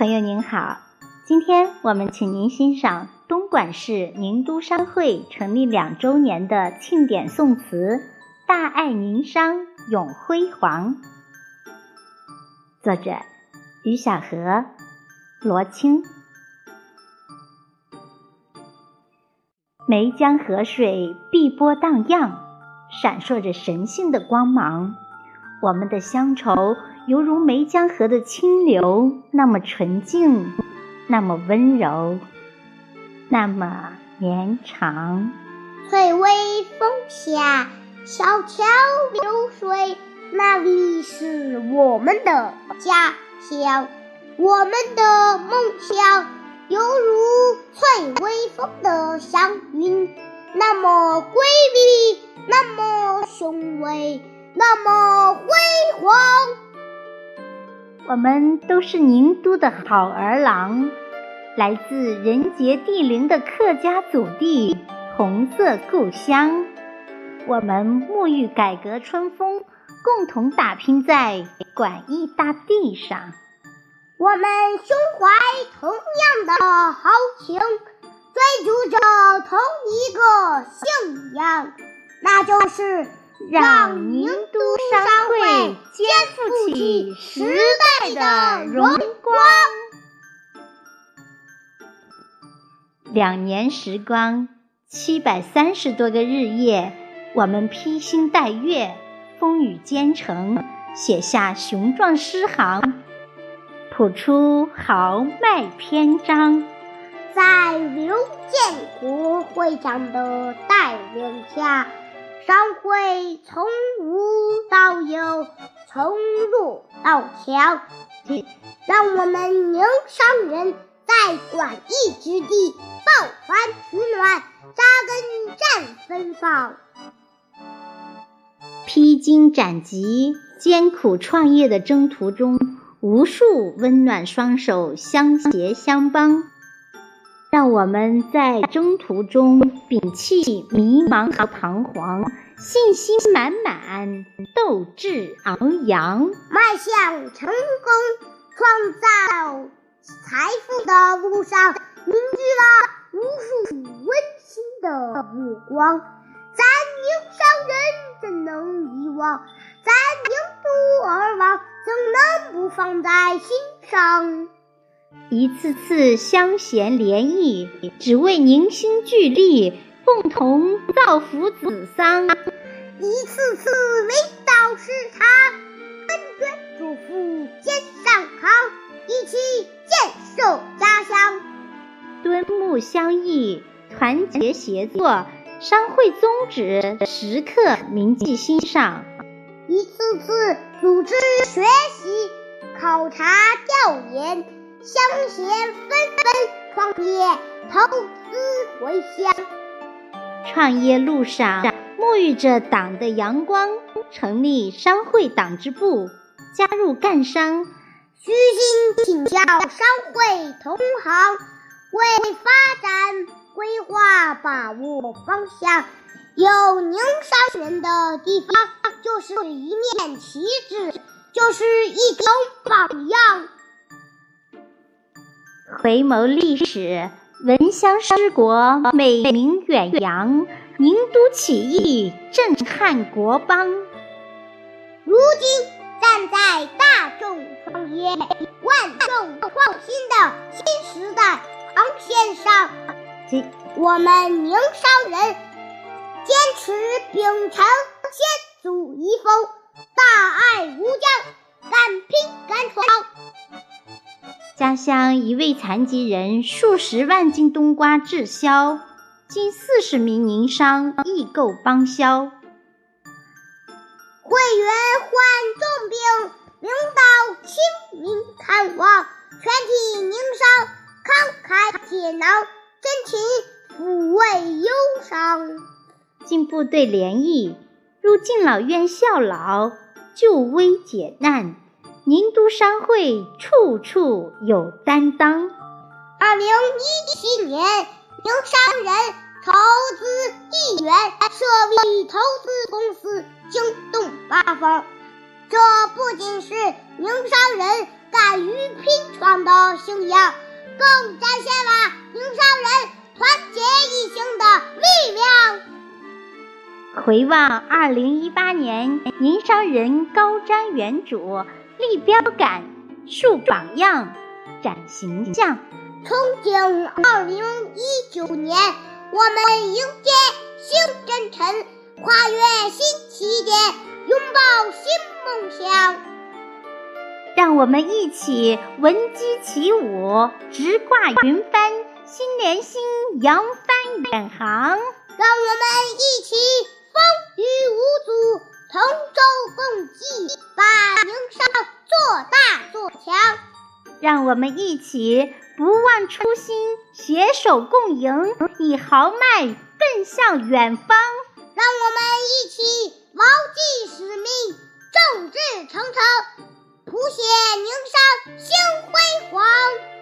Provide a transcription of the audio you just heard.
朋友您好，今天我们请您欣赏东莞市宁都商会成立两周年的庆典颂词《大爱宁商永辉煌》，作者于小河、罗青。梅江河水碧波荡漾，闪烁着神性的光芒。我们的乡愁犹如梅江河的清流，那么纯净，那么温柔，那么绵长。翠微风下，小桥流水，那里是我们的家乡。我们的梦想犹如翠微风的祥云，那么瑰丽，那么雄伟。我们都是宁都的好儿郎，来自人杰地灵的客家祖地，红色故乡。我们沐浴改革春风，共同打拼在广义大地上。我们胸怀同样的豪情，追逐着同一个信仰，那就是。让宁都商会肩负起使的荣光。两年时光，七百三十多个日夜，我们披星戴月，风雨兼程，写下雄壮诗行，谱出豪迈篇章。在刘建国会长的带领下。商会从无到有，从弱到强，让我们宁商人在广义之地抱团取暖，扎根战芬芳。披荆斩棘、艰苦创业的征途中，无数温暖双手相携相帮。让我们在征途中摒弃迷茫和彷徨，信心满满，斗志昂扬，迈向成功、创造财富的路上，凝聚了无数温馨的目光。咱宁商人怎能遗忘？咱宁都儿王怎能不放在心上？一次次相衔联谊，只为凝心聚力，共同造福子桑；一次次领导视察，谆谆嘱咐肩上扛，一起建设家乡。敦睦相依，团结协作，商会宗旨时刻铭记心上。一次次组织学习、考察、调研。乡贤纷纷创业，投资回乡。创业路上，沐浴着党的阳光，成立商会党支部，加入赣商，虚心请教商会同行，为发展规划把握方向。有宁商人的地方，就是一面旗帜，就是一种榜样。回眸历史，闻香师国，美名远扬。宁都起义震撼国邦。如今站在大众创业、万众创新的新时代航线上，我们宁商人坚持秉承先祖遗风，大爱无疆，家乡一位残疾人数十万斤冬瓜滞销，近四十名宁商易购帮销。会员患重病，领导亲临看望，全体宁商慷慨解囊，真情抚慰忧伤。进部队联谊，入敬老院效劳，救危解难。宁都商会处处有担当。二零一七年，宁商人投资一元，设立投资公司，惊动八方。这不仅是宁商人敢于拼闯的信仰，更展现了宁商人团结一心的力量。回望二零一八年，宁商人高瞻远瞩，立标杆，树榜样，展形象。憧憬二零一九年，我们迎接新征程，跨越新起点，拥抱新梦想。让我们一起闻鸡起舞，直挂云帆，心连心，扬帆远航。让我们一起风雨无阻，同舟共济，把宁商做大做强。让我们一起不忘初心，携手共赢，以豪迈奔向远方。让我们一起牢记使命，众志成城。谱写宁山新辉煌。